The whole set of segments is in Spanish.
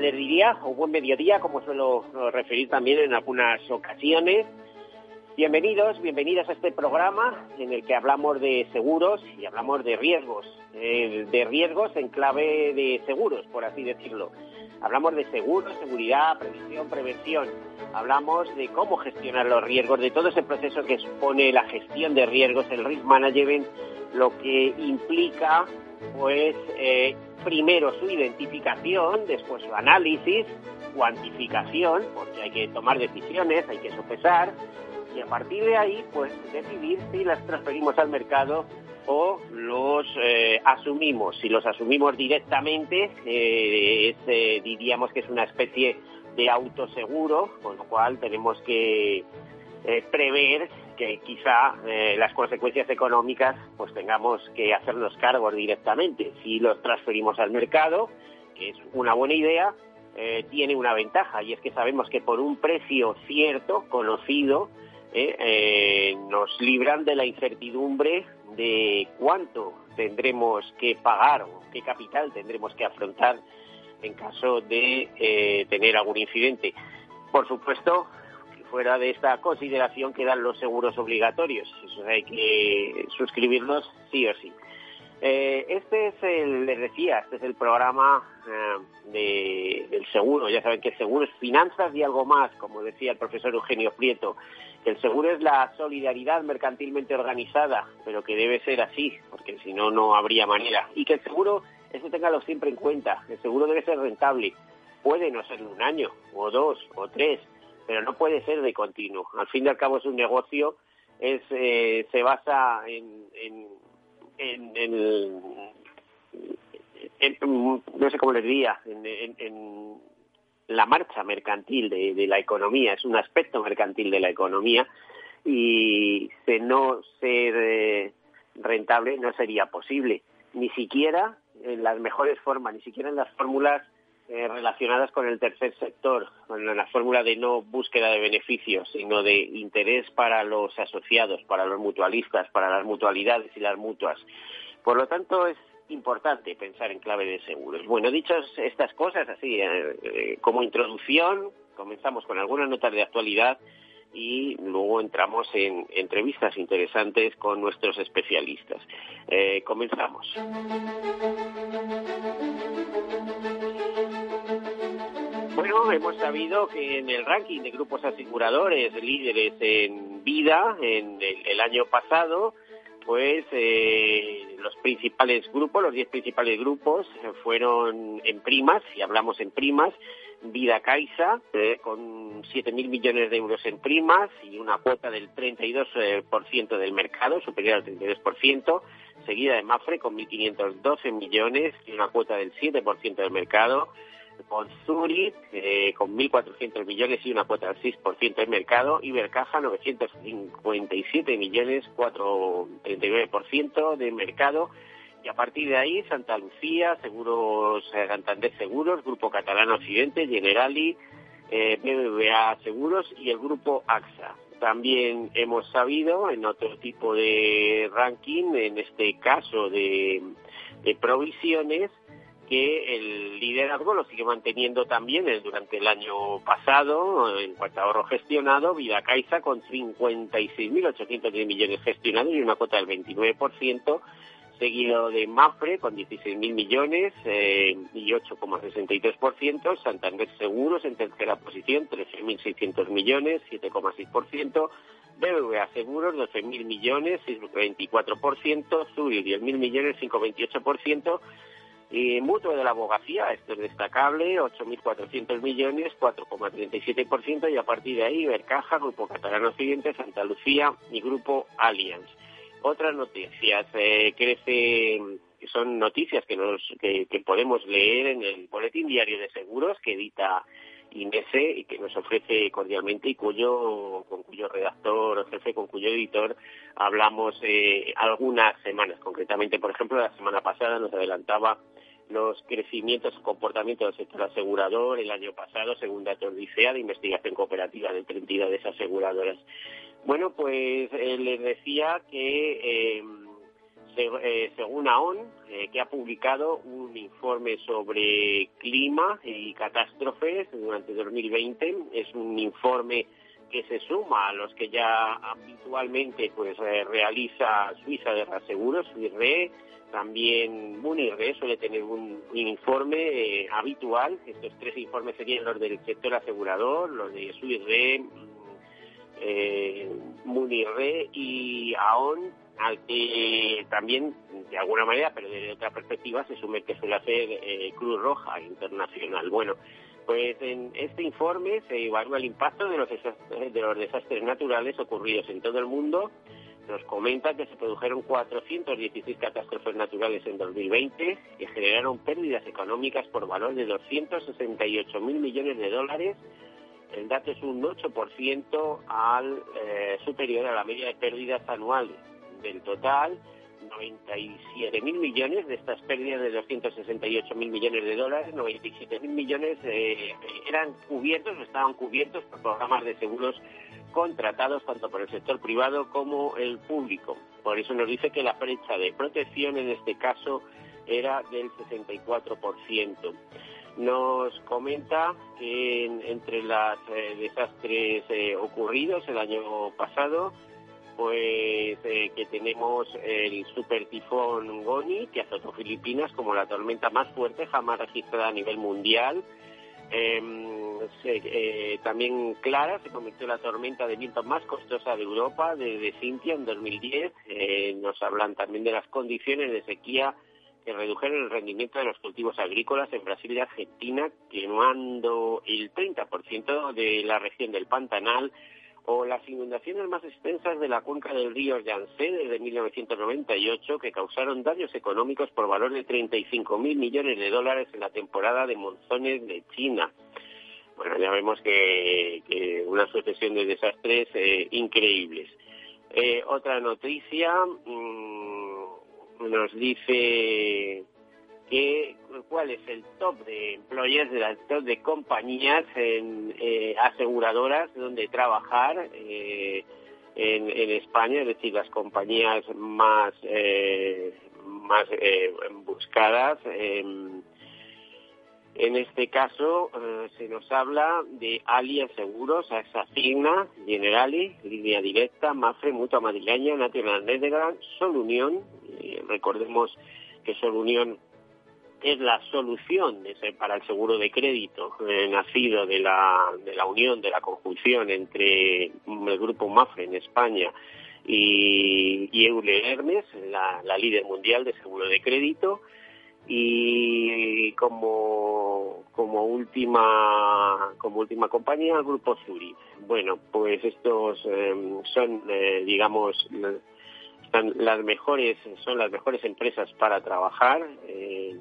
Les diría, o buen mediodía, como suelo referir también en algunas ocasiones. Bienvenidos, bienvenidas a este programa en el que hablamos de seguros y hablamos de riesgos, eh, de riesgos en clave de seguros, por así decirlo. Hablamos de seguros, seguridad, previsión, prevención. Hablamos de cómo gestionar los riesgos, de todo ese proceso que supone la gestión de riesgos, el risk management, lo que implica, pues, eh, primero su identificación, después su análisis, cuantificación, porque hay que tomar decisiones, hay que sopesar, y a partir de ahí, pues decidir si las transferimos al mercado o los eh, asumimos. Si los asumimos directamente, eh, eh, diríamos que es una especie de autoseguro, con lo cual tenemos que prever que quizá eh, las consecuencias económicas pues tengamos que hacernos cargos directamente. Si los transferimos al mercado, que es una buena idea, eh, tiene una ventaja y es que sabemos que por un precio cierto, conocido, eh, nos libran de la incertidumbre de cuánto tendremos que pagar o qué capital tendremos que afrontar en caso de tener algún incidente. Por supuesto, fuera de esta consideración quedan los seguros obligatorios. Eso hay que suscribirlos sí o sí. Eh, este es el, les decía, este es el programa eh, de, del seguro. Ya saben que el seguro es finanzas y algo más, como decía el profesor Eugenio Prieto. Que el seguro es la solidaridad mercantilmente organizada, pero que debe ser así, porque si no, no habría manera. Y que el seguro, eso téngalo siempre en cuenta, el seguro debe ser rentable. Puede no ser un año, o dos, o tres, pero no puede ser de continuo. Al fin y al cabo es un negocio, es, eh, se basa en, en, en, no sé cómo les diría, en, en la marcha mercantil de, de, la economía, es un aspecto mercantil de la economía y de no ser eh, rentable no sería posible, ni siquiera en las mejores formas, ni siquiera en las fórmulas eh, relacionadas con el tercer sector, con la fórmula de no búsqueda de beneficios, sino de interés para los asociados, para los mutualistas, para las mutualidades y las mutuas. Por lo tanto, es importante pensar en clave de seguros. Bueno, dichas estas cosas, así eh, eh, como introducción, comenzamos con algunas notas de actualidad y luego entramos en entrevistas interesantes con nuestros especialistas. Eh, comenzamos. Bueno, hemos sabido que en el ranking de grupos aseguradores líderes en vida en el, el año pasado, pues eh, los principales grupos, los 10 principales grupos fueron en primas, si hablamos en primas, Vida Caixa, eh, con 7.000 millones de euros en primas y una cuota del 32% del mercado, superior al 32%, seguida de Mafre con 1.512 millones y una cuota del 7% del mercado, con Zurich eh, con 1.400 millones y una cuota del 6% del mercado, Ibercaja 957 millones, 4,39% del mercado, y a partir de ahí Santa Lucía, Seguros eh, Santander Seguros, Grupo Catalán Occidente, Generali, eh, BBVA Seguros y el Grupo AXA. También hemos sabido en otro tipo de ranking, en este caso de, de provisiones, que el liderazgo lo sigue manteniendo también durante el año pasado en cuanto a ahorro gestionado, Vida Caixa con 56.810 millones gestionados y una cuota del 29%, seguido de Mafre con 16.000 millones eh, y 8,63%, Santander Seguros en tercera posición, 13.600 millones, 7,6%, BBVA Seguros, 12.000 millones, 6,24%, Zurich, 10.000 millones, 5,28%, y Mutuo de la Abogacía, esto es destacable, 8.400 millones, 4,37%, y a partir de ahí Ibercaja, Grupo Catalán Occidente, Santa Lucía y Grupo Allianz. Otras noticias, eh, crece que son noticias que, nos, que, podemos leer en el Boletín Diario de Seguros que edita INESE y que nos ofrece cordialmente y cuyo, con cuyo redactor jefe, con cuyo editor hablamos eh, algunas semanas. Concretamente, por ejemplo, la semana pasada nos adelantaba los crecimientos y comportamientos del sector asegurador el año pasado, según datos de ICEA, de investigación cooperativa de entidades aseguradoras. Bueno, pues eh, les decía que eh, eh, según AON, que ha publicado un informe sobre clima y catástrofes durante 2020, es un informe que se suma a los que ya habitualmente pues realiza Suiza de Reaseguros, SUIRE, también Munirre suele tener un, informe habitual. Estos tres informes serían los del sector asegurador, los de SUIRE, eh, Munirre y AON, al que también, de alguna manera, pero desde otra perspectiva, se sume que suele hacer eh, Cruz Roja Internacional. Bueno, pues en este informe se evalúa el impacto de los, de los desastres naturales ocurridos en todo el mundo. Nos comenta que se produjeron 416 catástrofes naturales en 2020 que generaron pérdidas económicas por valor de 268 mil millones de dólares el dato es un 8% al eh, superior a la media de pérdidas anuales. Del total, 97.000 millones de estas pérdidas de 268.000 millones de dólares, 97.000 millones eh, eran cubiertos o estaban cubiertos por programas de seguros contratados tanto por el sector privado como el público. Por eso nos dice que la brecha de protección en este caso era del 64% nos comenta que entre los eh, desastres eh, ocurridos el año pasado, pues eh, que tenemos el super tifón Goni, que azotó Filipinas como la tormenta más fuerte jamás registrada a nivel mundial. Em, también Clara se convirtió en la tormenta de viento más costosa de Europa desde Cintia en 2010. nos hablan también de las condiciones de sequía que redujeron el rendimiento de los cultivos agrícolas en Brasil y Argentina, quemando el 30% de la región del Pantanal, o las inundaciones más extensas de la cuenca del río Yangtze desde 1998, que causaron daños económicos por valor de 35 mil millones de dólares en la temporada de monzones de China. Bueno, ya vemos que, una sucesión de desastres eh, increíbles. Eh, otra noticia, mm, nos dice que cuál es el top de employers, de top de compañías en, eh, aseguradoras donde trabajar eh, en, en, España, es decir, las compañías más eh, más buscadas. En este caso se nos habla de Alias Seguros, AXA Signa, Generali, Línea Directa, Mafre, Mutua Madrileña, National Netherlands, Sol Unión, recordemos que Unión es la solución para el seguro de crédito eh, nacido de la, de la unión, de la conjunción entre el grupo Mafre en España y, y Euler Hermes, la, líder mundial de seguro de crédito, y como, como última como última compañía el grupo Zurich. Bueno, pues estos eh, son, eh, digamos, las mejores, son las mejores empresas para trabajar. Eh,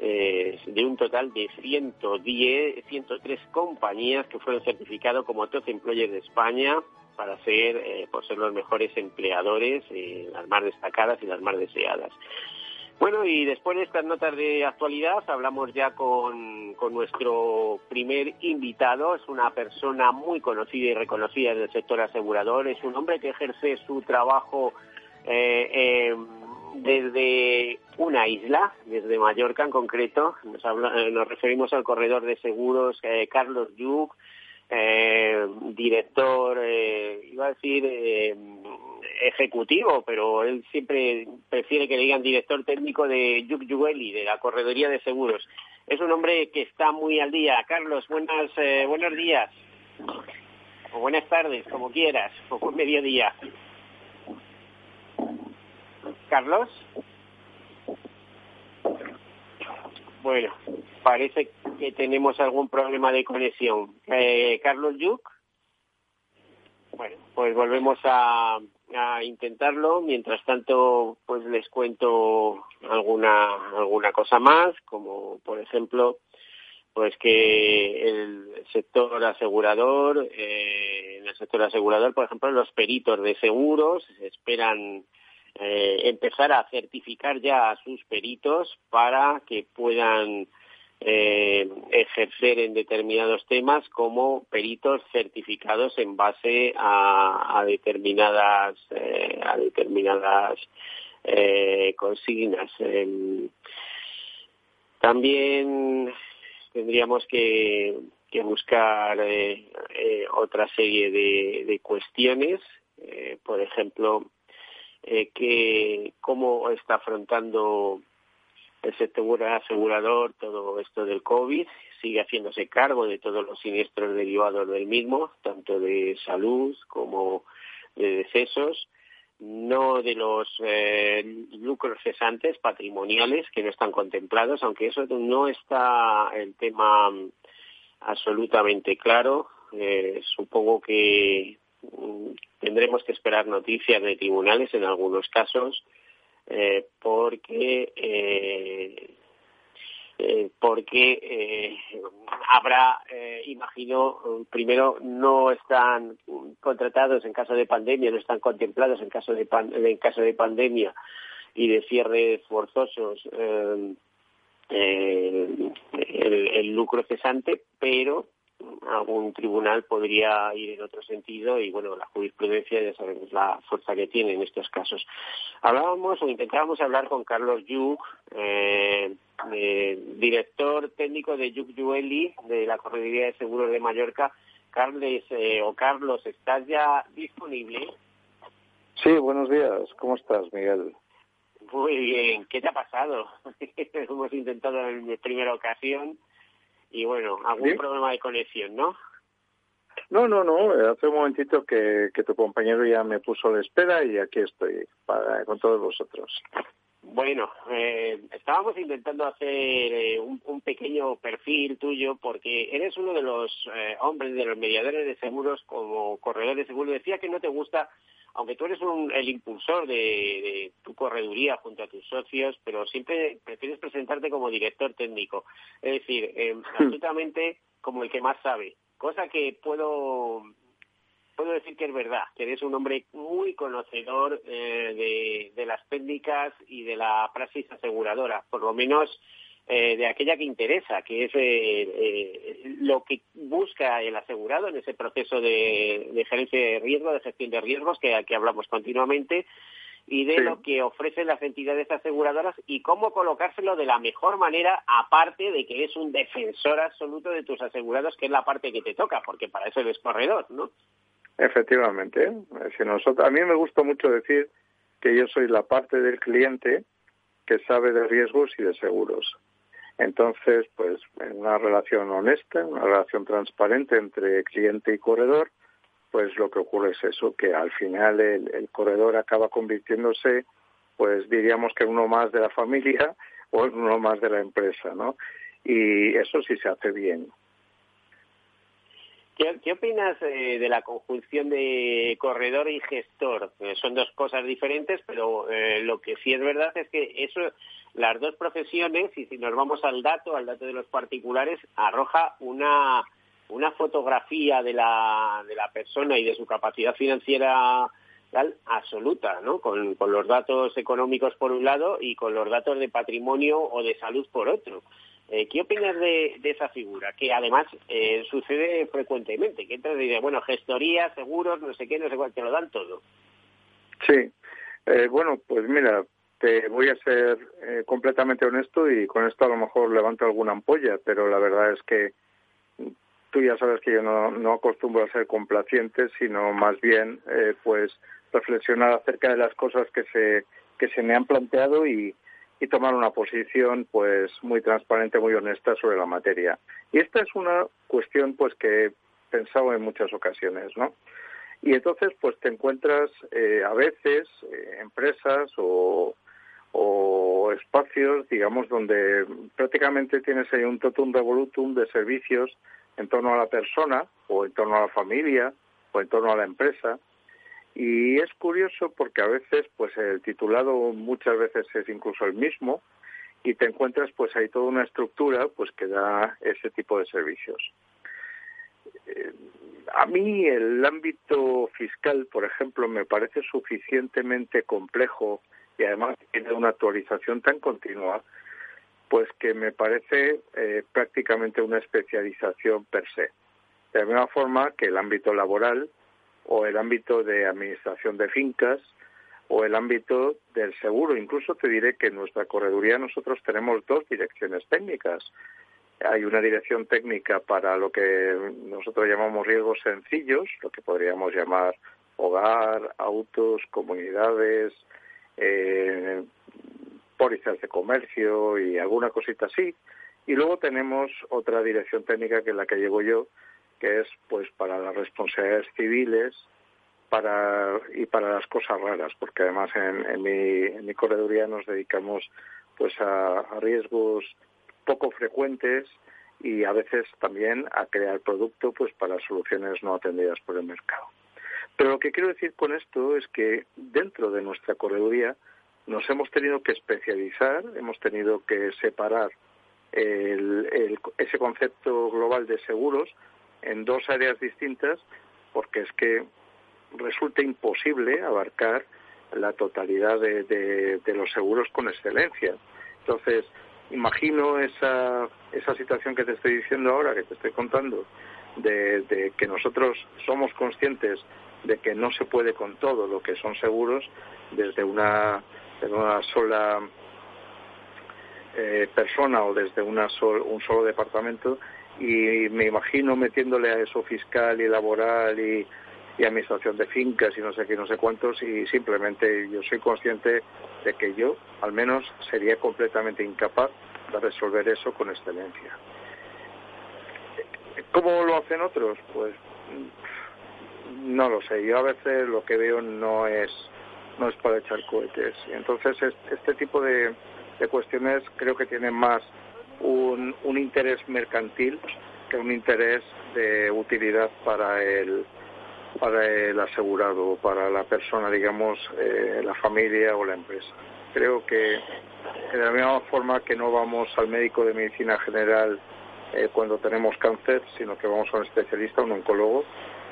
eh, de un total de 110, 103 compañías que fueron certificadas como Top Employers de España para ser, eh, por ser los mejores empleadores, las más destacadas y las más deseadas. Bueno, y después de estas notas de actualidad, hablamos ya con, nuestro primer invitado. Es una persona muy conocida y reconocida del sector asegurador. Es un hombre que ejerce su trabajo eh, eh, desde una isla, desde Mallorca en concreto, nos, eh, nos referimos al corredor de seguros Carlos Yuc, director, iba a decir ejecutivo, pero él siempre prefiere que le digan director técnico de Yuc Yueli, de la corredoría de seguros. Es un hombre que está muy al día. Carlos, buenas, buenos días. O buenas tardes, como quieras, o buen mediodía. Carlos. Bueno, parece que tenemos algún problema de conexión. Eh, Carlos Yuk. Bueno, pues volvemos a, a intentarlo. Mientras tanto, pues les cuento alguna alguna cosa más, como por ejemplo, pues que el sector asegurador, eh, en el sector asegurador, por ejemplo, los peritos de seguros esperan eh, empezar a certificar ya a sus peritos para que puedan eh, ejercer en determinados temas como peritos certificados en base a, determinadas eh, a determinadas eh, consignas. también tendríamos que, buscar otra serie de, de cuestiones, por ejemplo, que cómo está afrontando el sector asegurador todo esto del COVID sigue haciéndose cargo de todos los siniestros derivados del mismo, tanto de salud como de decesos, no de los eh, lucros cesantes patrimoniales que no están contemplados, aunque eso no está el tema absolutamente claro. Eh, supongo que mm, tendremos que esperar noticias de tribunales en algunos casos eh, porque eh, eh, porque habrá, imagino, primero no están contratados en caso de pandemia, no están contemplados en caso de, en caso de pandemia y de cierres forzosos el, el, lucro cesante, pero algún tribunal podría ir en otro sentido y bueno, la jurisprudencia ya sabemos la fuerza que tiene en estos casos. Hablábamos o intentábamos hablar con Carlos Yuk, eh, eh, director técnico de Yuk Yueli de la Correduría de Seguros de Mallorca. Carles eh, o Carlos, ¿estás ya disponible? Sí, buenos días. ¿Cómo estás, Miguel? Muy bien. ¿Qué te ha pasado? Hemos intentado en primera ocasión y bueno, algún problema de conexión, ¿no? No, no, no. Hace un momentito que, que tu compañero ya me puso la espera y aquí estoy para, con todos vosotros. Bueno, eh, estábamos intentando hacer eh, un, un, pequeño perfil tuyo porque eres uno de los eh, hombres, de los mediadores de seguros como corredor de seguros. Decía que no te gusta aunque tú eres el impulsor de, tu correduría junto a tus socios, pero siempre prefieres presentarte como director técnico, es decir, eh, absolutamente como el que más sabe, cosa que puedo puedo decir que es verdad, que eres un hombre muy conocedor eh, de, de las técnicas y de la praxis aseguradora, por lo menos eh, de aquella que interesa, que es eh, eh, lo que busca el asegurado en ese proceso de, gerencia de riesgo, de gestión de riesgos que, que hablamos continuamente y de lo que ofrecen las entidades aseguradoras y cómo colocárselo de la mejor manera, aparte de que es un defensor absoluto de tus asegurados, que es la parte que te toca, porque para eso eres corredor, ¿no? Efectivamente. Si nosotros, a mí me gusta mucho decir que yo soy la parte del cliente que sabe de riesgos y de seguros. Entonces, pues una relación honesta, una relación transparente entre cliente y corredor, pues lo que ocurre es eso, que al final el, corredor acaba convirtiéndose, pues diríamos que uno más de la familia o uno más de la empresa, ¿no? Y eso sí se hace bien. ¿Qué, opinas eh, de la conjunción de corredor y gestor? Eh, son dos cosas diferentes, pero eh, lo que sí es verdad es que eso, las dos profesiones, y si nos vamos al dato, al dato de los particulares, arroja una, una fotografía de la, de la persona y de su capacidad financiera absoluta, ¿no? Con los datos económicos por un lado y con los datos de patrimonio o de salud por otro. Eh, ¿Qué opinas de, esa figura? Que además eh, sucede frecuentemente, que entras y bueno, gestoría, seguros, no sé qué, no sé cuál, te lo dan todo. Sí, eh, bueno, pues mira, te voy a ser completamente honesto y con esto a lo mejor levanto alguna ampolla, pero la verdad es que tú ya sabes que yo no, no acostumbro a ser complaciente, sino más bien pues reflexionar acerca de las cosas que se, que se me han planteado y, y tomar una posición pues muy transparente, muy honesta sobre la materia. Y esta es una cuestión pues que he pensado en muchas ocasiones, ¿no? Y entonces pues te encuentras eh, a veces eh, empresas o, o espacios, digamos, donde prácticamente tienes ahí un totum revolutum de servicios en torno a la persona o en torno a la familia o en torno a la empresa Y es curioso porque a veces, pues el titulado muchas veces es incluso el mismo y te encuentras, pues hay toda una estructura, pues que da ese tipo de servicios. Eh, a mí el ámbito fiscal, por ejemplo, me parece suficientemente complejo y además tiene una actualización tan continua, pues que me parece eh, prácticamente una especialización per se. De la misma forma que el ámbito laboral o el ámbito de administración de fincas o el ámbito del seguro. Incluso te diré que en nuestra correduría nosotros tenemos dos direcciones técnicas. Hay una dirección técnica para lo que nosotros llamamos riesgos sencillos, lo que podríamos llamar hogar, autos, comunidades, eh, pólizas de comercio y alguna cosita así. Y luego tenemos otra dirección técnica que es la que llevo yo, que es pues para las responsabilidades civiles para y para las cosas raras, porque además en, mi, en mi correduría nos dedicamos pues a, a riesgos poco frecuentes y a veces también a crear producto pues para soluciones no atendidas por el mercado. Pero lo que quiero decir con esto es que dentro de nuestra correduría nos hemos tenido que especializar, hemos tenido que separar el, ese concepto global de seguros en dos áreas distintas porque es que resulta imposible abarcar la totalidad de, de, los seguros con excelencia. Entonces, imagino esa, esa situación que te estoy diciendo ahora, que te estoy contando, de, que nosotros somos conscientes de que no se puede con todo lo que son seguros desde una, una sola eh, persona o desde una un solo departamento y me imagino metiéndole a eso fiscal y laboral y, administración de fincas y no sé qué, no sé cuántos y simplemente yo soy consciente de que yo al menos sería completamente incapaz de resolver eso con excelencia. ¿Cómo lo hacen otros? Pues no lo sé. Yo a veces lo que veo no es no es para echar cohetes. Entonces este tipo de cuestiones creo que tienen más un, un interés mercantil que un interés de utilidad para el para el asegurado, para la persona, digamos, eh, la familia o la empresa. Creo que, de la misma forma que no vamos al médico de medicina general eh, cuando tenemos cáncer, sino que vamos a un especialista, un oncólogo,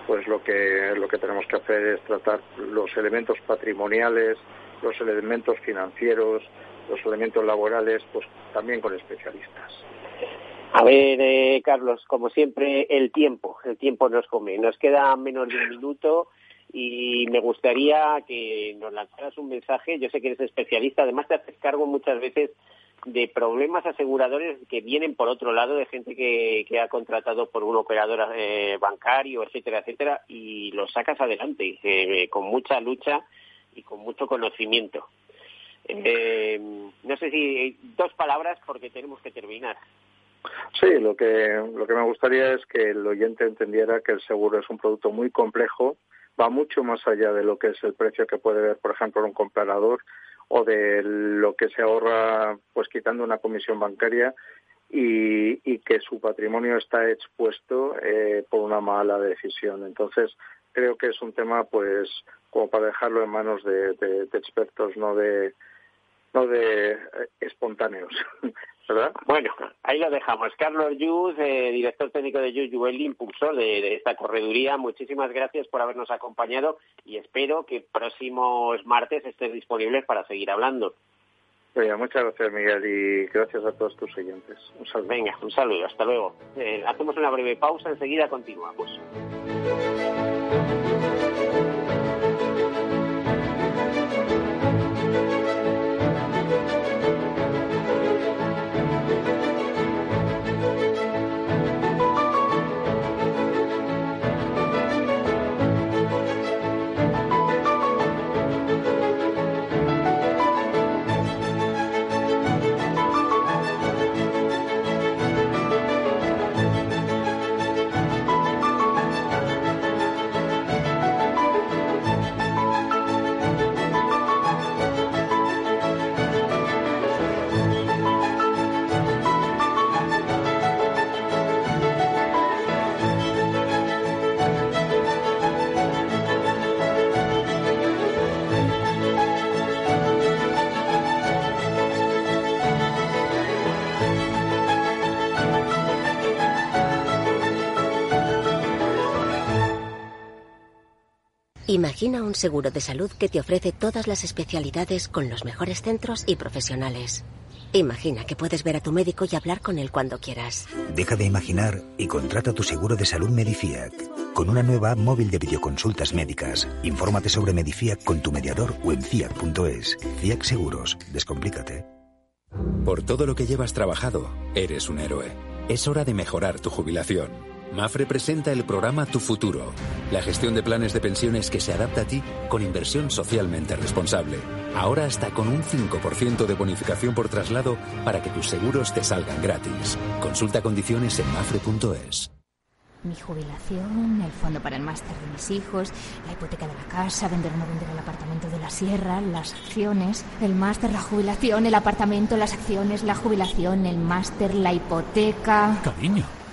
pues lo que lo que tenemos que hacer es tratar los elementos patrimoniales, los elementos financieros, los elementos laborales, pues también con especialistas. A ver, eh, Carlos, como siempre, el tiempo, el tiempo nos come. Nos queda menos de un minuto y me gustaría que nos lanzaras un mensaje. Yo sé que eres especialista, además te haces cargo muchas veces de problemas aseguradores que vienen por otro lado de gente que, ha contratado por un operador eh, bancario, etcétera, etcétera, y lo sacas adelante eh, con mucha lucha y con mucho conocimiento. Eh, no sé si dos palabras porque tenemos que terminar. Sí, lo que, lo que me gustaría es que el oyente entendiera que el seguro es un producto muy complejo, va mucho más allá de lo que es el precio que puede ver, por ejemplo, un comprador o de lo que se ahorra pues quitando una comisión bancaria y, y que su patrimonio está expuesto eh, por una mala decisión. Entonces, creo que es un tema pues como para dejarlo en manos de, de expertos, no de no de eh, espontáneos. ¿verdad? Bueno, ahí lo dejamos. Carlos Yuz, eh, director técnico de Yuz el impulsor de, esta correduría, muchísimas gracias por habernos acompañado y espero que próximos martes estés disponibles para seguir hablando. muchas gracias, Miguel, y gracias a todos tus oyentes. Un saludo. Venga, un saludo, hasta luego. Eh, hacemos una breve pausa, enseguida continuamos. Imagina un seguro de salud que te ofrece todas las especialidades con los mejores centros y profesionales. Imagina que puedes ver a tu médico y hablar con él cuando quieras. Deja de imaginar y contrata tu seguro de salud Medifiac. Con una nueva app móvil de videoconsultas médicas. Infórmate sobre Medifiac con tu mediador o en fiac.es. Fiac Seguros. Descomplícate. Por todo lo que llevas trabajado, eres un héroe. Es hora de mejorar tu jubilación. Mafre presenta el programa Tu Futuro, la gestión de planes de pensiones que se adapta a ti con inversión socialmente responsable. Ahora hasta con un 5% de bonificación por traslado para que tus seguros te salgan gratis. Consulta condiciones en mafre.es. Mi jubilación, el fondo para el máster de mis hijos, la hipoteca de la casa, vender o no vender el apartamento de la sierra, las acciones, el máster, la jubilación, el apartamento, las acciones, la jubilación, el máster, la hipoteca. Cariño,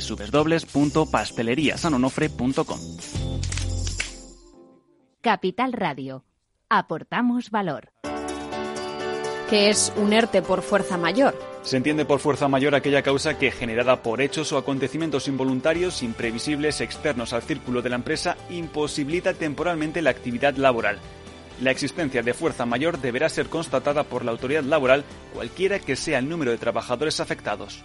www.pasteleriasanonofre.com. Capital Radio. Aportamos valor. ¿Qué es un ERTE por fuerza mayor? Se entiende por fuerza mayor aquella causa que, generada por hechos o acontecimientos involuntarios, imprevisibles, externos al círculo de la empresa, imposibilita temporalmente la actividad laboral. La existencia de fuerza mayor deberá ser constatada por la autoridad laboral, cualquiera que sea el número de trabajadores afectados.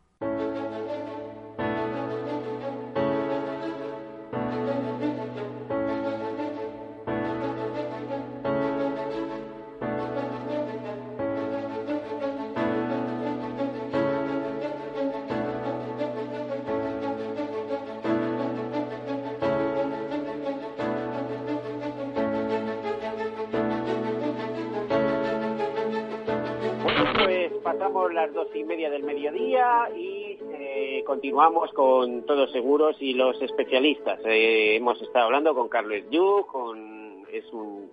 Continuamos con Todos Seguros y los especialistas. Eh, hemos estado hablando con Carlos Yu, con, es un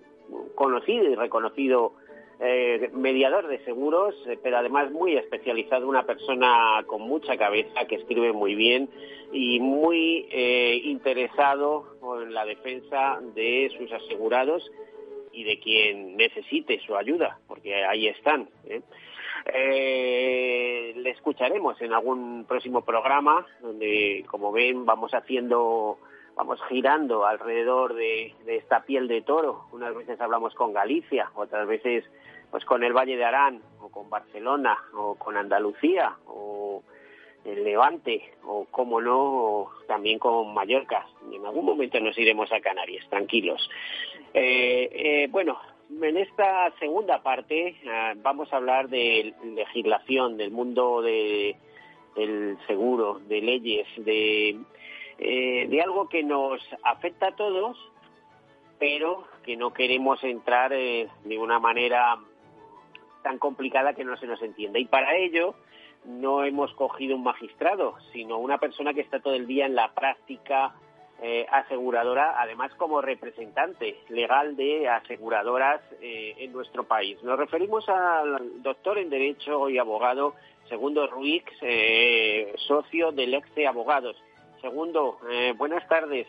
conocido y reconocido eh, mediador de seguros, pero además muy especializado, una persona con mucha cabeza, que escribe muy bien y muy interesado en la defensa de sus asegurados y de quien necesite su ayuda, porque ahí están. Eh, le escucharemos en algún próximo programa donde, como ven, vamos haciendo, vamos girando alrededor de, esta piel de toro. Unas veces hablamos con Galicia, otras veces pues con el Valle de Arán, o con Barcelona, o con Andalucía, o el Levante, o como no, también con Mallorca. Y en algún momento nos iremos a Canarias, tranquilos. Eh, eh, bueno, en esta segunda parte ah, vamos a hablar de legislación, del mundo de, del seguro, de leyes, de, eh, de algo que nos afecta a todos, pero que no queremos entrar eh, de una manera tan complicada que no se nos entienda. Y para ello no hemos cogido un magistrado, sino una persona que está todo el día en la práctica eh, aseguradora, además como representante legal de aseguradoras eh, en nuestro país. Nos referimos al doctor en Derecho y abogado Segundo Ruiz, eh, socio del Exe Abogados. Segundo, buenas tardes.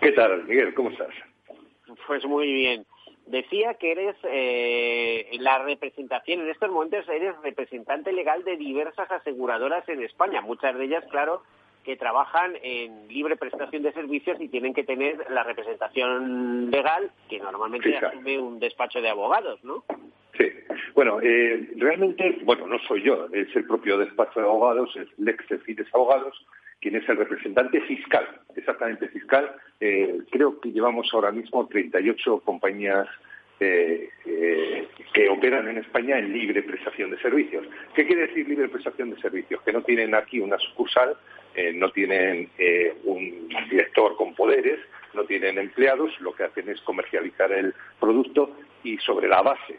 ¿Qué tal, Miguel? ¿Cómo estás? Pues muy bien. Decía que eres la representación, en estos momentos eres representante legal de diversas aseguradoras en España, muchas de ellas, claro, que trabajan en libre prestación de servicios y tienen que tener la representación legal que normalmente asume un despacho de abogados, ¿no? Sí. Bueno, eh, realmente, bueno, no soy yo, es el propio despacho de abogados, es Lex Fides Abogados, quien es el representante fiscal, exactamente fiscal. Eh, creo que llevamos ahora mismo 38 compañías eh, que operan en España en libre prestación de servicios. ¿Qué quiere decir libre prestación de servicios? Que no tienen aquí una sucursal eh, no tienen eh, un director con poderes, no tienen empleados, lo que hacen es comercializar el producto y sobre la base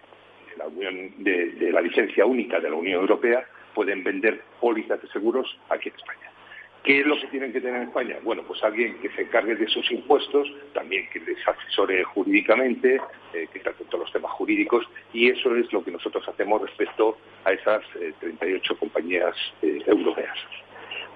de la, Unión, de, la licencia única de la Unión Europea pueden vender pólizas de seguros aquí en España. ¿Qué es lo que tienen que tener en España? Bueno, pues alguien que se encargue de sus impuestos, también que les asesore jurídicamente, eh, que trate todos los temas jurídicos, y eso es lo que nosotros hacemos respecto a esas 38 compañías europeas.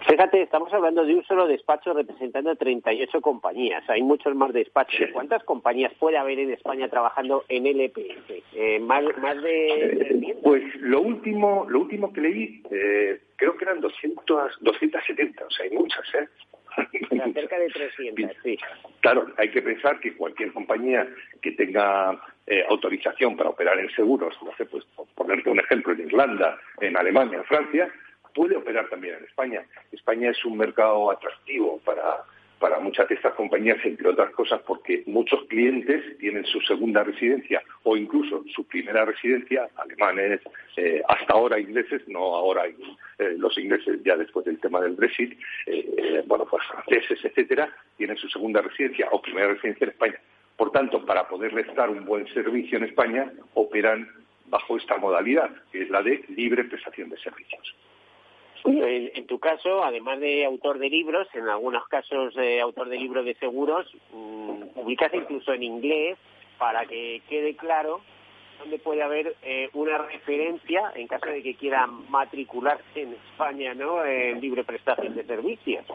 Fíjate, estamos hablando de un solo despacho representando 38 compañías. Hay muchos más despachos. ¿Cuántas compañías puede haber en España trabajando en LPF? Eh, ¿más, ¿Más de...? pues lo último, lo último que leí, eh, creo que eran 200, 270, o sea, hay muchas, ¿eh? cerca de 300, sí. Claro, hay que pensar que cualquier compañía que tenga eh, autorización para operar en seguros, no sé, pues por ponerte un ejemplo, en Irlanda, en Alemania, en Francia, puede operar también en España. España es un mercado atractivo para, para muchas de estas compañías, entre otras cosas, porque muchos clientes tienen su segunda residencia o incluso su primera residencia, alemanes, eh, hasta ahora ingleses, no ahora eh, los ingleses ya después del tema del Brexit, eh, bueno, pues franceses, etcétera, tienen su segunda residencia o primera residencia en España. Por tanto, para poderles dar un buen servicio en España, operan bajo esta modalidad, que es la de libre prestación de servicios. En, tu caso, además de autor de libros, en algunos casos autor de libros de seguros, mm, publicas incluso en inglés para que quede claro dónde puede haber eh, una referencia en caso de que quieran matricularse en España, ¿no? En libre prestación de servicios.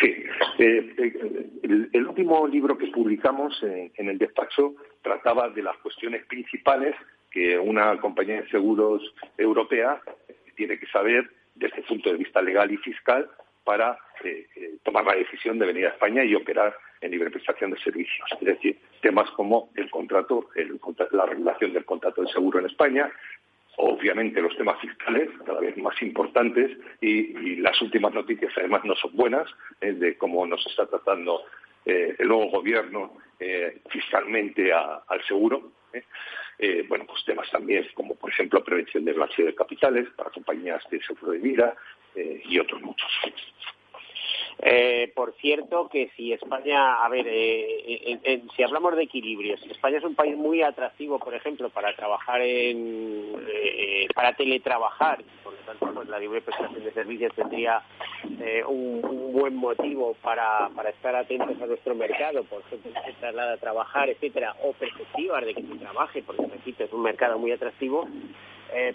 Sí, eh, eh, el, último libro que publicamos en el despacho trataba de las cuestiones principales que una compañía de seguros europea tiene que saber desde el punto de vista legal y fiscal para eh, eh, tomar la decisión de venir a España y operar en libre prestación de servicios. Es decir, temas como el contrato, la regulación del contrato de seguro en España, obviamente los temas fiscales cada vez más importantes y, las últimas noticias además no son buenas eh, de cómo nos está tratando el nuevo gobierno fiscalmente al seguro. Bueno, pues temas también como por ejemplo prevención del blanqueo de capitales para compañías de seguro de vida y otros muchos. Eh, por cierto, que si España, a ver, eh, si hablamos de equilibrios, España es un país muy atractivo, por ejemplo, para trabajar en, eh, para teletrabajar, por lo tanto, pues la libre prestación de servicios tendría un, buen motivo para, estar atentos a nuestro mercado, por ejemplo, que se traslada a trabajar, etcétera, o perspectivas de que se trabaje, porque repito, es un mercado muy atractivo.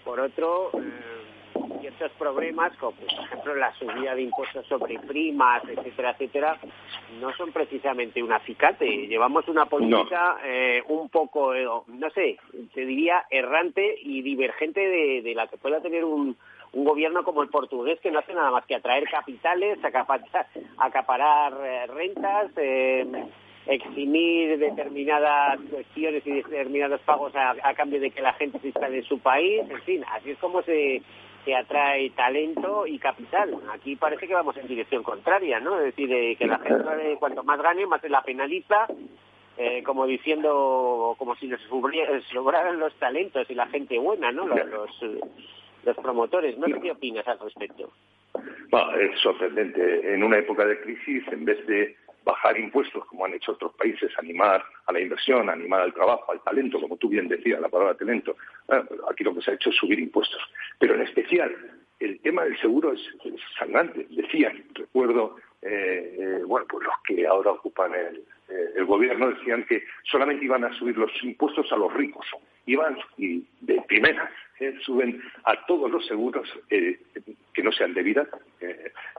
por otro, ciertos problemas, como por ejemplo la subida de impuestos sobre primas, etcétera, etcétera, no son precisamente un acicate. Llevamos una política eh, un poco, eh, no sé, te diría errante y divergente de, la que pueda tener un, gobierno como el portugués que no hace nada más que atraer capitales, acaparar, acaparar eh, rentas, eximir determinadas cuestiones y determinados pagos a, a, cambio de que la gente se instale en su país, en fin, así es como se, que atrae talento y capital. Aquí parece que vamos en dirección contraria, ¿no? Es decir, que la gente cuanto más gane, más se la penaliza, eh, como diciendo, como si nos sobraran los talentos y la gente buena, ¿no? Los, los, promotores. No qué opinas al respecto. es sorprendente. En una época de crisis, en vez de bajar impuestos, como han hecho otros países, animar a la inversión, animar al trabajo, al talento, como tú bien decías, la palabra talento. aquí lo que se ha hecho es subir impuestos. Pero en especial, el tema del seguro es, sangrante. Decían, recuerdo, eh, eh, bueno, pues los que ahora ocupan el, eh, el gobierno decían que solamente iban a subir los impuestos a los ricos. Iban y de primera suben a todos los seguros que no sean de vida.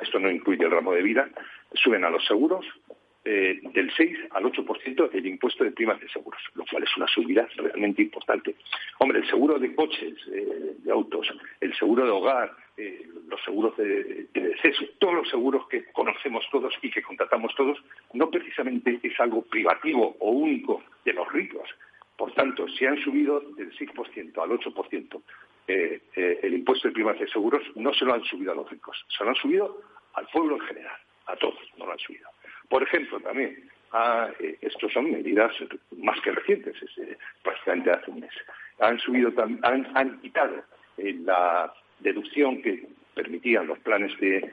esto no incluye el ramo de vida. Suben a los seguros, eh, del 6 al 8% el impuesto de primas de seguros, lo cual es una subida realmente importante. Hombre, el seguro de coches, eh, de autos, el seguro de hogar, eh, los seguros de, de, deceso, todos los seguros que conocemos todos y que contratamos todos, no precisamente es algo privativo o único de los ricos. Por tanto, si han subido del 6% al 8% el impuesto de primas de seguros, no se lo han subido a los ricos, se lo han subido al pueblo en general, a todos no lo han subido. Por ejemplo, también, ah, eh, estos son medidas más que recientes, es, prácticamente hace un mes. Han subido, han, han quitado eh, la deducción que permitían los planes de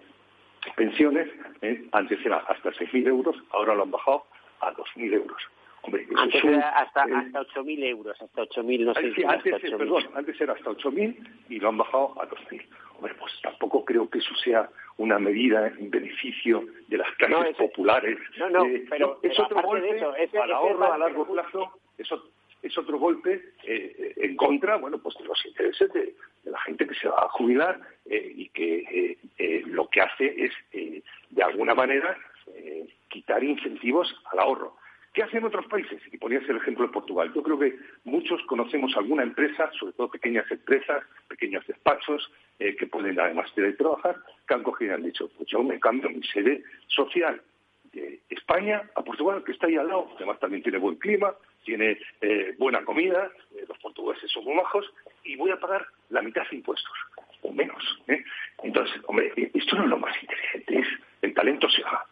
pensiones, eh, antes era hasta 6.000 euros, ahora lo han bajado a 2.000 euros. Hombre, antes era hasta, hasta 8.000 euros, hasta 8.000, no sé si antes, perdón, antes era hasta 8.000 y lo han bajado a 2.000. Hombre, pues tampoco creo que eso sea una medida en beneficio de las clases populares. No, no, eh, pero, es otro golpe al ahorro a largo plazo, eso es otro golpe eh, en contra, bueno, pues de los intereses de, la gente que se va a jubilar eh, y que lo que hace es, de alguna manera, quitar incentivos al ahorro. ¿Qué hacen otros países? Y ponía el ejemplo de Portugal. Yo creo que muchos conocemos alguna empresa, sobre todo pequeñas empresas, pequeños despachos, eh, que pueden además de trabajar, que han cogido y han dicho, pues yo me cambio mi sede social de España a Portugal, que está ahí al lado, además también tiene buen clima, tiene eh, buena comida, eh, los portugueses son muy bajos, y voy a pagar la mitad de impuestos, o menos. Entonces, hombre, esto no es lo más inteligente, es el talento se va.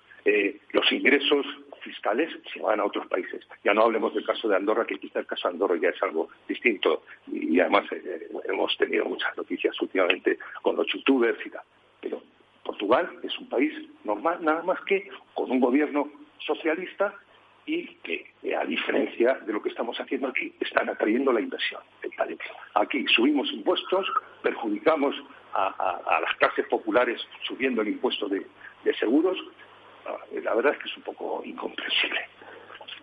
los ingresos fiscales se van a otros países. Ya no hablemos del caso de Andorra, que quizá el caso de Andorra ya es algo distinto. Y, además eh, hemos tenido muchas noticias últimamente con los youtubers y tal. Pero Portugal es un país normal, nada más que con un gobierno socialista y que, eh, a diferencia de lo que estamos haciendo aquí, están atrayendo la inversión. Aquí subimos impuestos, perjudicamos a, las clases populares subiendo el impuesto de seguros, la verdad es que es un poco incomprensible.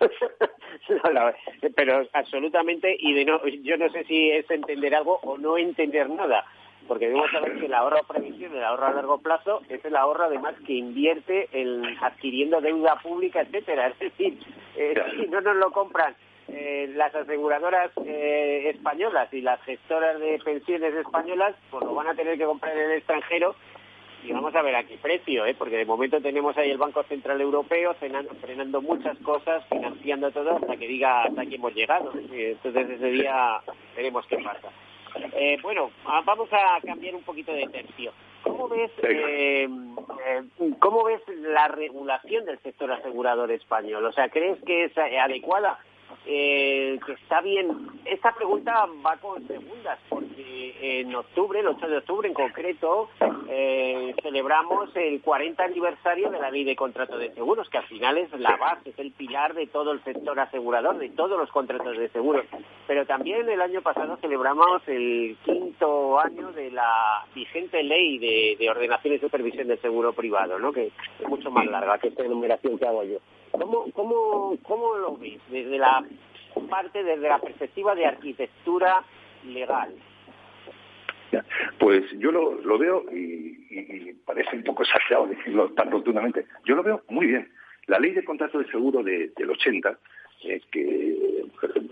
pero absolutamente, y de no, yo no sé si es entender algo o no entender nada, porque debemos saber que el ahorro previsión, el ahorro a largo plazo, es el ahorro además que invierte en adquiriendo deuda pública, etcétera. Es decir, eh, si no nos lo compran eh, las aseguradoras eh, españolas y las gestoras de pensiones españolas, pues lo van a tener que comprar en el extranjero y vamos a ver a qué precio, ¿eh? porque de momento tenemos ahí el Banco Central Europeo frenando, muchas cosas, financiando todo hasta que diga hasta aquí hemos llegado. Entonces ese día veremos qué pasa. Eh, bueno, vamos a cambiar un poquito de tercio. ¿Cómo ves, eh, eh, ¿Cómo ves la regulación del sector asegurador español? O sea, ¿crees que es adecuada? Eh, que está bien. Esta pregunta va con segundas, porque en octubre, el 8 de octubre en concreto, eh, celebramos el 40 aniversario de la ley de contrato de seguros, que al final es la base, es el pilar de todo el sector asegurador, de todos los contratos de seguros. Pero también el año pasado celebramos el quinto año de la vigente ley de, ordenación y supervisión del seguro privado, ¿no? que es mucho más larga que esta enumeración que hago yo. ¿Cómo, cómo, cómo lo ves desde la parte, desde la perspectiva de arquitectura legal? Pues yo lo, lo veo y, parece un poco exagerado decirlo tan rotundamente. Yo lo veo muy bien. La ley de contrato de seguro de, del 80, eh, que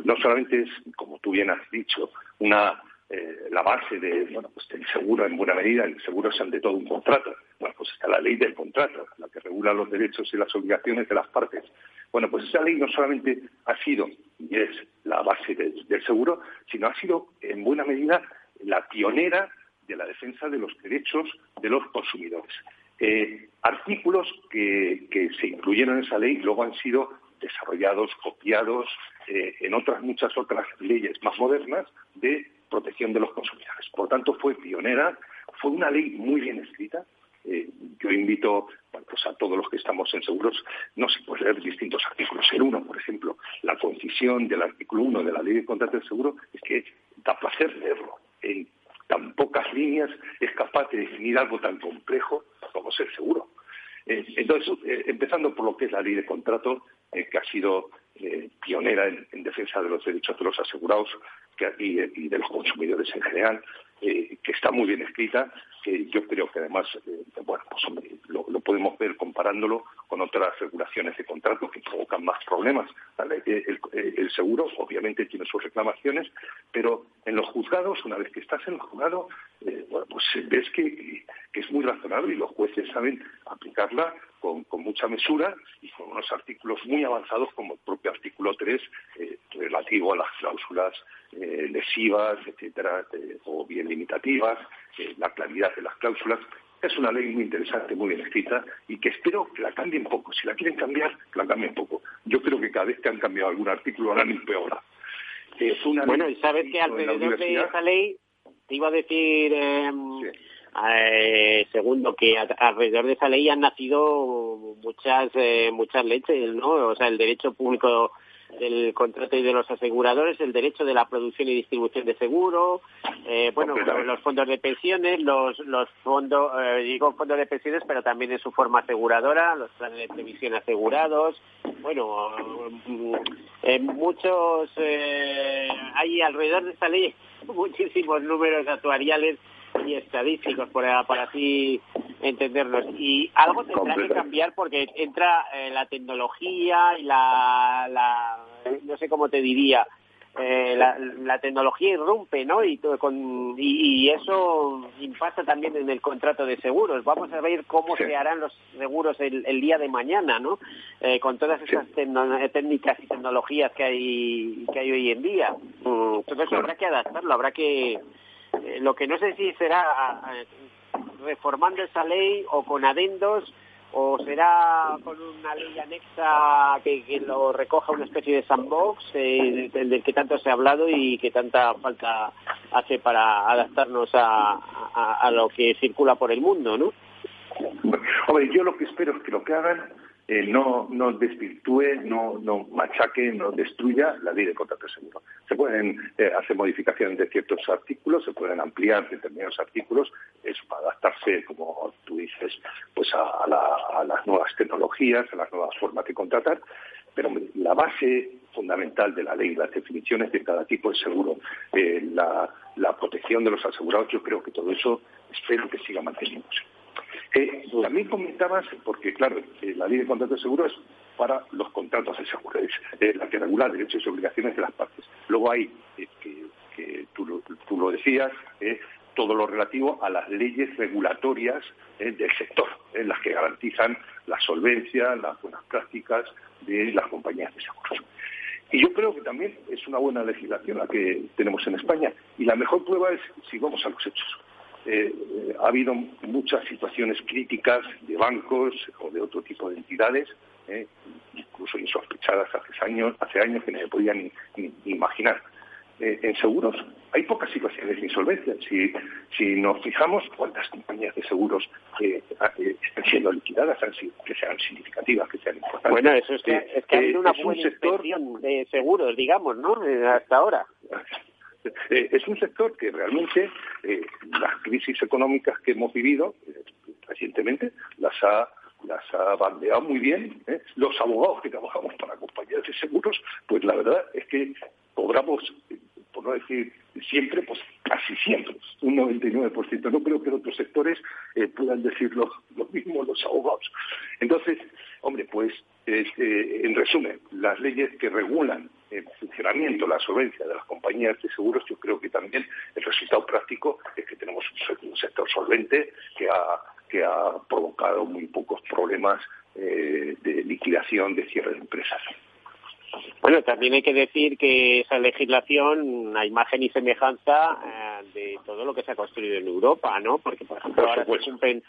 no solamente es, como tú bien has dicho, una eh, la base de, bueno, pues del seguro en buena medida, el seguro es ante todo un contrato. Bueno, pues está la ley del contrato, regula los derechos y las obligaciones de las partes. Bueno, pues esa ley no solamente ha sido y es la base del seguro, sino ha sido en buena medida la pionera de la defensa de los derechos de los consumidores. Eh, artículos que, se incluyeron en esa ley luego han sido desarrollados, copiados eh, en otras muchas otras leyes más modernas de protección de los consumidores. Por tanto, fue pionera, fue una ley muy bien escrita. Eh, yo invito pues a todos los que estamos en seguros, no se puede leer distintos artículos. El uno, por ejemplo, la concisión del artículo 1 de la ley de contrato de seguro es que da placer leerlo. En tan pocas líneas es capaz de definir algo tan complejo como ser seguro. Eh, entonces, eh, empezando por lo que es la ley de contrato, que ha sido pionera en, defensa de los derechos de los asegurados, y, de los consumidores en general, eh, que está muy bien escrita, que yo creo que además, eh, bueno, pues lo, podemos ver comparándolo con otras regulaciones de contrato que provocan más problemas. El, seguro obviamente tiene sus reclamaciones, pero en los juzgados, una vez que estás en el juzgado, eh, bueno, pues ves que, es muy razonable y los jueces saben aplicarla con, mucha mesura y con unos artículos muy avanzados como el propio artículo 3 relativo a las cláusulas eh, lesivas, etcétera, o bien limitativas, eh, la claridad de las cláusulas. Es una ley muy interesante, muy bien escrita y que espero que la cambien poco. Si la quieren cambiar, que la cambien poco. Yo creo que cada vez que han cambiado algún artículo harán empeora. Es una bueno, y sabes que alrededor de esa ley, te iba a decir, em, eh, segundo, que alrededor de esa ley han nacido muchas eh, muchas leches, ¿no? O sea, el derecho público del contrato y de los aseguradores, el derecho de la producción y distribución de seguro, eh, bueno, los fondos de pensiones, los, los fondos, eh, digo fondos de pensiones, pero también en su forma aseguradora, los planes de previsión asegurados, bueno, eh, muchos, eh, hay alrededor de esta ley muchísimos números actuariales y estadísticos para, para así entenderlos. Y algo tendrá que cambiar porque entra eh, la tecnología y la, la, no sé cómo te diría, eh, la, tecnología irrumpe, ¿no? Y, con, y, eso impacta también en el contrato de seguros. Vamos a ver cómo se harán los seguros el, día de mañana, ¿no? Eh, con todas esas técnicas y tecnologías que hay que hay hoy en día. Mm, entonces habrá que adaptarlo, habrá que eh, lo que no sé si será reformando esa ley o con adendos o será con una ley anexa que, lo recoja una especie de sandbox eh, del, que tanto se ha hablado y que tanta falta hace para adaptarnos a, a lo que circula por el mundo, ¿no? Hombre, yo lo que espero es que lo que hagan eh, no, no desvirtúe, no, no machaque, no destruya la ley de contrato de seguro. Se pueden eh, hacer modificaciones de ciertos artículos, se pueden ampliar determinados artículos, eso para adaptarse, como tú dices, pues a, las nuevas tecnologías, a las nuevas formas de contratar, pero la base fundamental de la ley, las definiciones de cada tipo de seguro, eh, la, la protección de los asegurados, yo creo que todo eso espero que siga manteniéndose. Eh, también comentabas, porque claro, eh, la ley de contrato de seguro es para los contratos de seguro, es la que regula derechos y obligaciones de las partes. Luego hay, eh, que, tú, lo, decías, todo lo relativo a las leyes regulatorias del sector, las que garantizan la solvencia, las buenas prácticas de las compañías de seguros. Y yo creo que también es una buena legislación la que tenemos en España. Y la mejor prueba es si vamos a los hechos. Eh, ha habido muchas situaciones críticas de bancos o de otro tipo de entidades, eh, incluso insospechadas hace años, hace años que no se podían ni, imaginar. Eh, en seguros hay pocas situaciones de insolvencia. Si, si nos fijamos cuántas compañías de seguros están siendo liquidadas, que sean significativas, que sean importantes. Bueno, eso es que, es que ha habido una buena sector... de seguros, digamos, ¿no? hasta ahora. Eh, es un sector que realmente eh, las crisis económicas que hemos vivido eh, recientemente las ha las ha bandeado muy bien. Los abogados que trabajamos para compañías de seguros, pues la verdad es que cobramos, por no decir siempre, pues casi siempre, un 99%. No creo que en otros sectores puedan decir lo, mismo los abogados. Entonces, hombre, pues en resumen, las leyes que regulan el funcionamiento, la solvencia de las compañías de seguros, yo creo que también el resultado práctico es que tenemos un sector solvente que ha, que ha provocado muy pocos problemas eh, de liquidación, de cierre de empresas. Bueno, también hay que decir que esa legislación, a imagen y semejanza eh, de todo lo que se ha construido en Europa, ¿no? Porque, por ejemplo, ahora se cumplen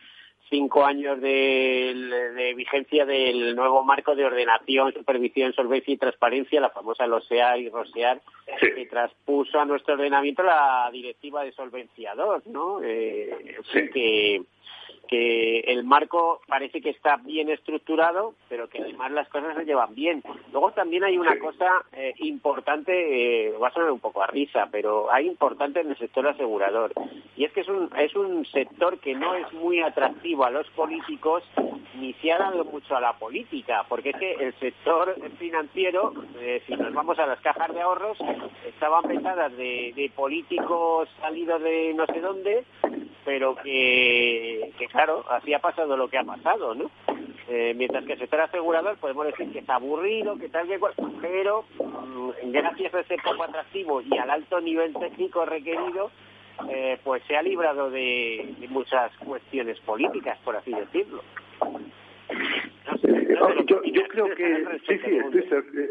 cinco años de, vigencia del nuevo marco de ordenación, supervisión, solvencia y transparencia, la famosa LOSEA y ROSEAR, que traspuso a nuestro ordenamiento la directiva de Solvencia 2, ¿no? Eh, que que el marco parece que está bien estructurado, pero que además las cosas se llevan bien. Luego también hay una cosa eh, importante, eh, va a sonar un poco a risa, pero hay importante en el sector asegurador. Y es que es un, es un sector que no es muy atractivo a los políticos ni se ha dado mucho a la política, porque es que el sector financiero, eh, si nos vamos a las cajas de ahorros, estaban pensadas de, de políticos salidos de no sé dónde, pero que, que claro, así ha pasado lo que ha pasado, ¿no? Eh, mientras que el sector asegurador podemos decir que está aburrido, que tal que cual, pero mm, gracias a ese poco atractivo y al alto nivel técnico requerido, eh, pues se ha librado de, muchas cuestiones políticas, por así decirlo. yo, creo que sí, sí,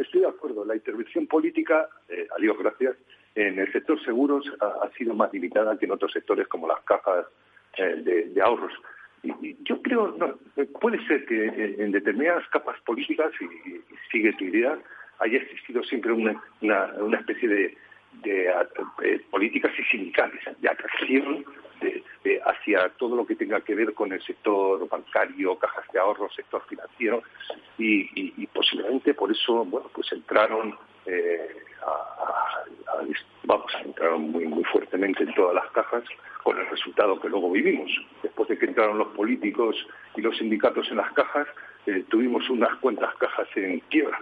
estoy, de acuerdo. La intervención política, eh, a Dios gracias, en el sector seguros ha, sido más limitada que en otros sectores como las cajas de, de ahorros. Yo creo, no, puede ser que en determinadas capas políticas, y, sigue tu idea, haya existido siempre una, una, especie de, de, eh, políticas y sindicales de atracción hacia todo lo que tenga que ver con el sector bancario, cajas de ahorro, sector financiero, y, posiblemente por eso, bueno, pues entraron eh, vamos, entraron muy, muy fuertemente en todas las cajas con el resultado que luego vivimos. Después de que entraron los políticos y los sindicatos en las cajas, eh, tuvimos unas cuantas cajas en quiebra.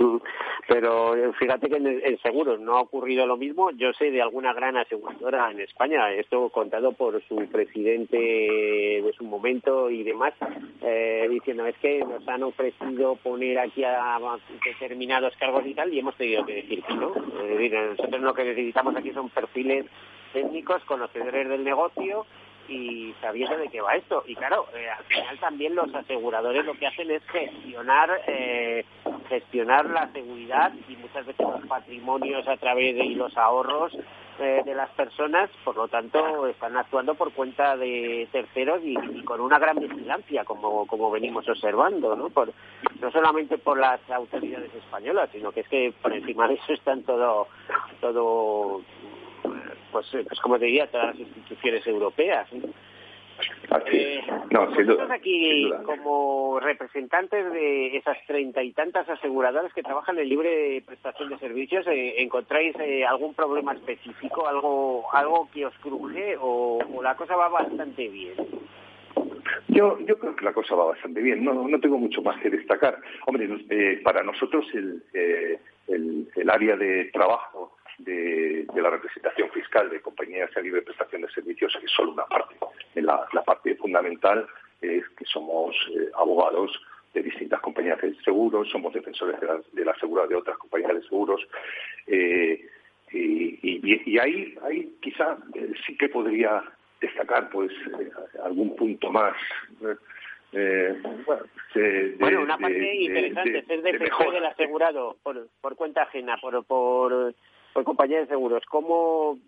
Pero eh, fíjate que en, seguros no ha ocurrido lo mismo. Yo sé de alguna gran aseguradora en España, esto contado por su presidente de su momento y demás, eh, diciendo es que nos han ofrecido poner aquí a determinados cargos y tal y hemos tenido que decir que no. nosotros lo que necesitamos aquí son perfiles técnicos, conocedores del negocio y sabiendo de qué va esto. Y claro, eh, al final también los aseguradores lo que hacen es gestionar, eh, gestionar la seguridad y muchas veces los patrimonios a través de los ahorros eh, de las personas, por lo tanto están actuando por cuenta de terceros y, con una gran vigilancia, como, como venimos observando, ¿no? Por, no solamente por las autoridades españolas, sino que es que por encima de eso están todo, todo pues, pues como te diría, todas las instituciones europeas. Eh, no, vosotros aquí, como representantes de esas treinta y tantas aseguradoras que trabajan en libre prestación de servicios, eh, ¿encontráis eh, algún problema específico, algo algo que os cruje o, la cosa va bastante bien? Yo, yo creo que la cosa va bastante bien, no, no tengo mucho más que destacar. Hombre, para nosotros el, el, el área de trabajo de, la representación fiscal de compañías de libre prestación de servicios es solo una parte. La, la parte fundamental es que somos eh, abogados de distintas compañías de seguros, somos defensores de la, de la seguridad de otras compañías de seguros. Eh, y, ahí, ahí quizá eh, sí que podría destacar pues algún punto más eh, bueno, una parte interesante, ser defensor del asegurado por, por cuenta ajena, por, por, compañía de seguros. ¿Cómo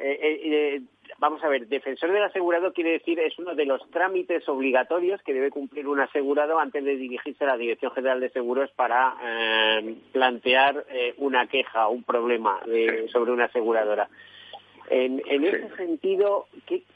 eh, eh, vamos a ver, defensor del asegurado quiere decir es uno de los trámites obligatorios que debe cumplir un asegurado antes de dirigirse a la Dirección General de Seguros para eh, plantear una queja, un problema sobre una aseguradora. En, ese sentido,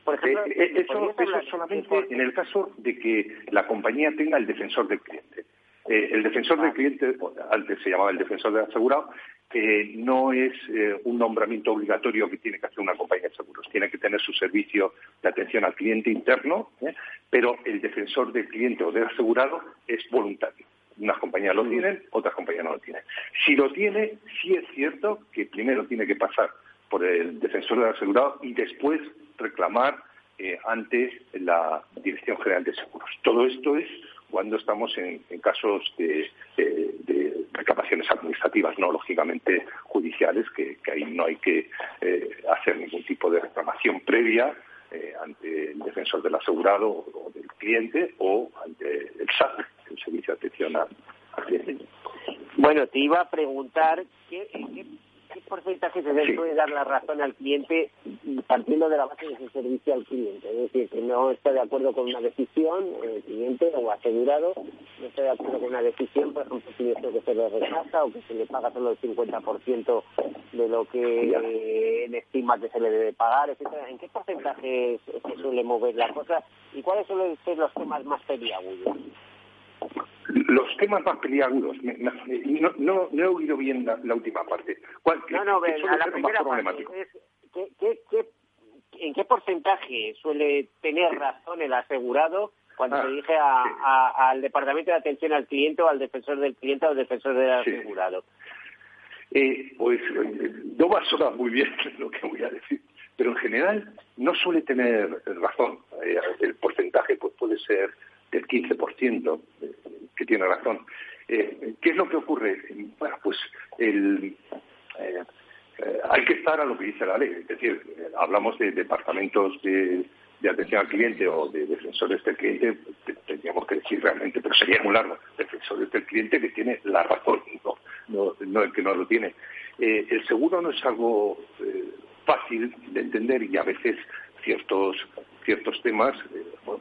por ejemplo, eso, eso solamente en el caso de que la compañía tenga el defensor del cliente. el defensor del cliente, antes se llamaba el defensor del asegurado, que no es eh, un nombramiento obligatorio que tiene que hacer una compañía de seguros. Tiene que tener su servicio de atención al cliente interno, ¿eh? pero el defensor del cliente o del asegurado es voluntario. Unas compañías lo tienen, otras compañías no lo tienen. Si lo tiene, sí es cierto que primero tiene que pasar por el defensor del asegurado y después reclamar eh, ante la Dirección General de Seguros. Todo esto es cuando estamos en, casos de, reclamaciones administrativas, no lógicamente judiciales, que, ahí no hay que eh, hacer ningún tipo de reclamación previa eh, ante el defensor del asegurado o del cliente o ante el SAT, el Servicio de Atención al, Cliente. Bueno, te iba a preguntar qué, ¿qué porcentaje se le puede dar la razón al cliente partiendo de la base de su servicio al cliente? Es decir, que no está de acuerdo con una decisión, el cliente o asegurado, no está de acuerdo con una decisión, por ejemplo, si que se le rechaza o que se le paga solo el 50% de lo que él estima que se le debe pagar, etcétera. ¿En qué porcentaje se suele mover la cosa y cuáles suelen ser los temas más peliagudos? Los temas más peliagudos, no, no, he oído bien la, última parte. ¿Cuál, no, no, la primera parte ¿en qué porcentaje suele tener razón el asegurado cuando se ah, dirige al Departamento de Atención al Cliente o al defensor del cliente o al defensor del asegurado? Eh, pues no va a sonar muy bien lo que voy a decir, pero en general no suele tener razón. Eh, el porcentaje pues puede ser del 15%, eh, que tiene razón. Eh, ¿Qué es lo que ocurre? Bueno, pues el, eh, hay que estar a lo que dice la ley. Es decir, hablamos de departamentos de, atención al cliente o de defensores del cliente, tendríamos que decir realmente, pero sería muy largo, defensores del cliente que tiene la razón, no, no, el que no lo tiene. el seguro no es algo fácil de entender y a veces ciertos ciertos temas pues,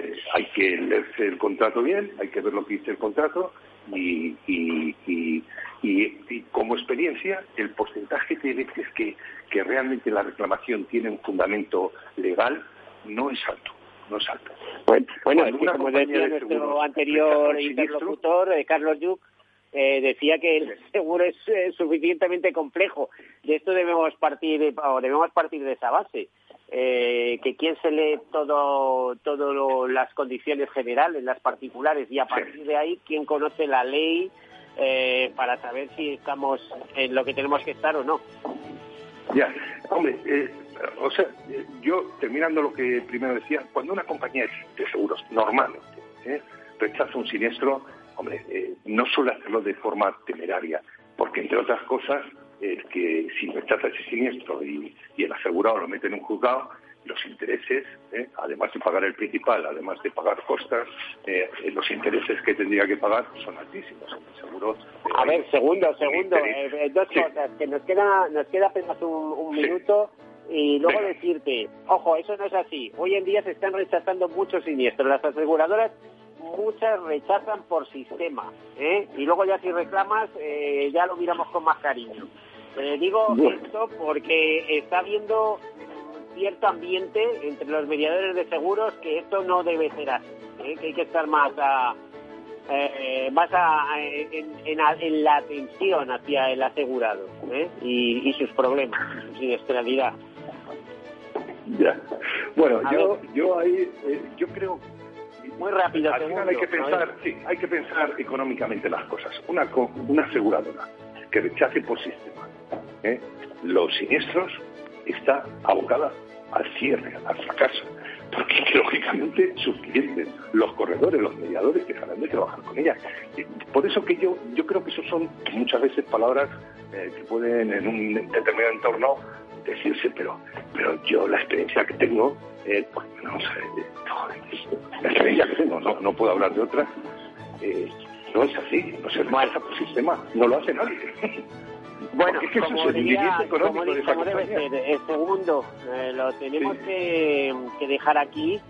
eh, hay que leerse el contrato bien, hay que ver lo que dice el contrato y, como experiencia el porcentaje de veces que, que realmente la reclamación tiene un fundamento legal no es alto. No es alto. Bueno, como decía nuestro anterior interlocutor, eh, Carlos Yuc, eh, decía que el seguro es suficientemente complejo. De esto debemos partir, o debemos partir de esa base eh, que quién se lee todo, todo las condiciones generales, las particulares, y a partir de ahí, quién conoce la ley eh, para saber si estamos en lo que tenemos que estar o no. Ya, hombre, eh, o sea, yo terminando lo que primero decía, cuando una compañía de seguros normalmente ¿eh? rechaza un siniestro, hombre, no suele hacerlo de forma temeraria, porque entre otras cosas es que si rechaza ese siniestro y, el asegurado lo mete en un juzgado, los intereses, ¿eh? además de pagar el principal, además de pagar costas, eh, los intereses que tendría que pagar son altísimos. seguro, a ver, segundo, segundo, eh, dos cosas, que nos queda, nos queda apenas un, minuto y luego decirte, ojo, eso no es así. Hoy en día se están rechazando muchos siniestros. Las aseguradoras muchas rechazan por sistema, y luego ya si reclamas ya lo miramos con más cariño. Eh, digo esto porque está habiendo cierto ambiente entre los mediadores de seguros que esto no debe ser así, ¿eh? que hay que estar más a, eh, más en, la atención hacia el asegurado y, sus problemas, su siniestralidad. Ya. Bueno, yo, yo ahí, yo creo muy rápido. Al final hay que pensar, sí, hay que pensar económicamente las cosas. Una, una aseguradora que rechace por sistema ¿eh? los siniestros, está abocada al cierre, al fracaso. Porque lógicamente sus clientes, los corredores, los mediadores dejarán de trabajar con ella. Por eso que yo, yo creo que eso son muchas veces palabras eh, que pueden en un determinado entorno decirse, pero, pero yo la experiencia que tengo, eh, pues, no, la experiencia que tengo, no, no puedo hablar de otra, eh, no es así, no se realiza por sistema, no lo hace nadie. Bueno, como, diría, como, debe ser, el segundo eh, lo tenemos que, que, dejar aquí.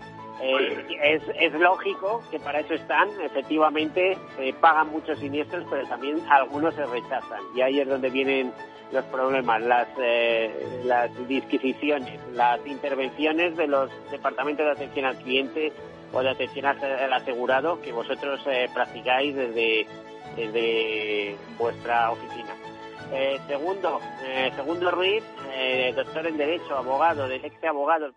Eh, es, es, lógico que para eso están, efectivamente, se pagan muchos siniestros, pero también algunos se rechazan. Y ahí es donde vienen los problemas, las, eh, las disquisiciones, las intervenciones de los departamentos de atención al cliente o de atención al asegurado que vosotros eh, practicáis desde, desde vuestra oficina. Eh, segundo, eh, segundo Ruiz, eh, doctor en Derecho, abogado, del ex abogado.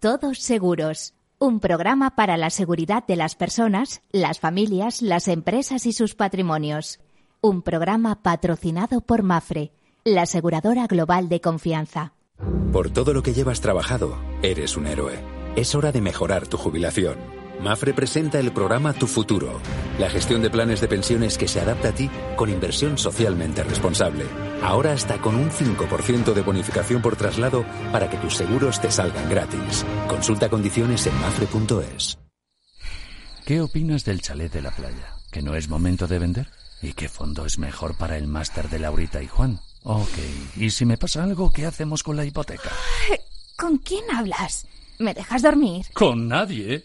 Todos seguros. Un programa para la seguridad de las personas, las familias, las empresas y sus patrimonios. Un programa patrocinado por Mafre, la aseguradora global de confianza. Por todo lo que llevas trabajado, eres un héroe. Es hora de mejorar tu jubilación. Mafre presenta el programa Tu Futuro, la gestión de planes de pensiones que se adapta a ti con inversión socialmente responsable. Ahora hasta con un 5% de bonificación por traslado para que tus seguros te salgan gratis. Consulta condiciones en mafre.es. ¿Qué opinas del chalet de la playa? ¿Que no es momento de vender? ¿Y qué fondo es mejor para el máster de Laurita y Juan? Ok, ¿y si me pasa algo, qué hacemos con la hipoteca? ¿Con quién hablas? ¿Me dejas dormir? Con nadie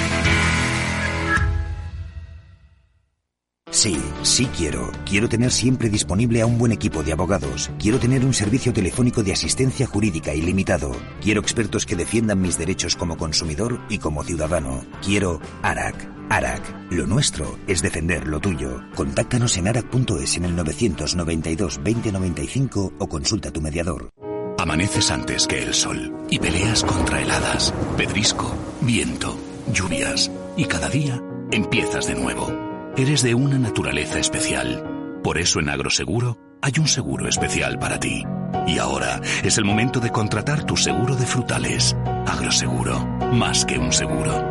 Sí, sí quiero. Quiero tener siempre disponible a un buen equipo de abogados. Quiero tener un servicio telefónico de asistencia jurídica ilimitado. Quiero expertos que defiendan mis derechos como consumidor y como ciudadano. Quiero ARAC. ARAC. Lo nuestro es defender lo tuyo. Contáctanos en arac.es en el 992 2095 o consulta tu mediador. Amaneces antes que el sol y peleas contra heladas, pedrisco, viento, lluvias y cada día empiezas de nuevo. Eres de una naturaleza especial. Por eso en Agroseguro hay un seguro especial para ti. Y ahora es el momento de contratar tu seguro de frutales. Agroseguro, más que un seguro.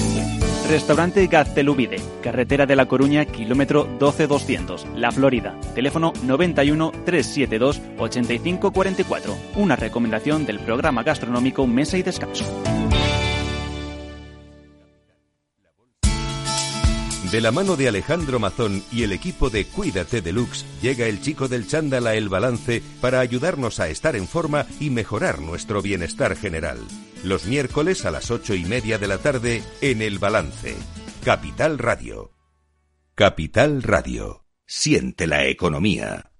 Restaurante Gaztelubide, carretera de La Coruña, kilómetro 12200, La Florida. Teléfono 91 372 8544. Una recomendación del programa gastronómico Mesa y Descanso. De la mano de Alejandro Mazón y el equipo de Cuídate Deluxe, llega el chico del chándal a El Balance para ayudarnos a estar en forma y mejorar nuestro bienestar general los miércoles a las ocho y media de la tarde en El Balance. Capital Radio. Capital Radio. Siente la economía.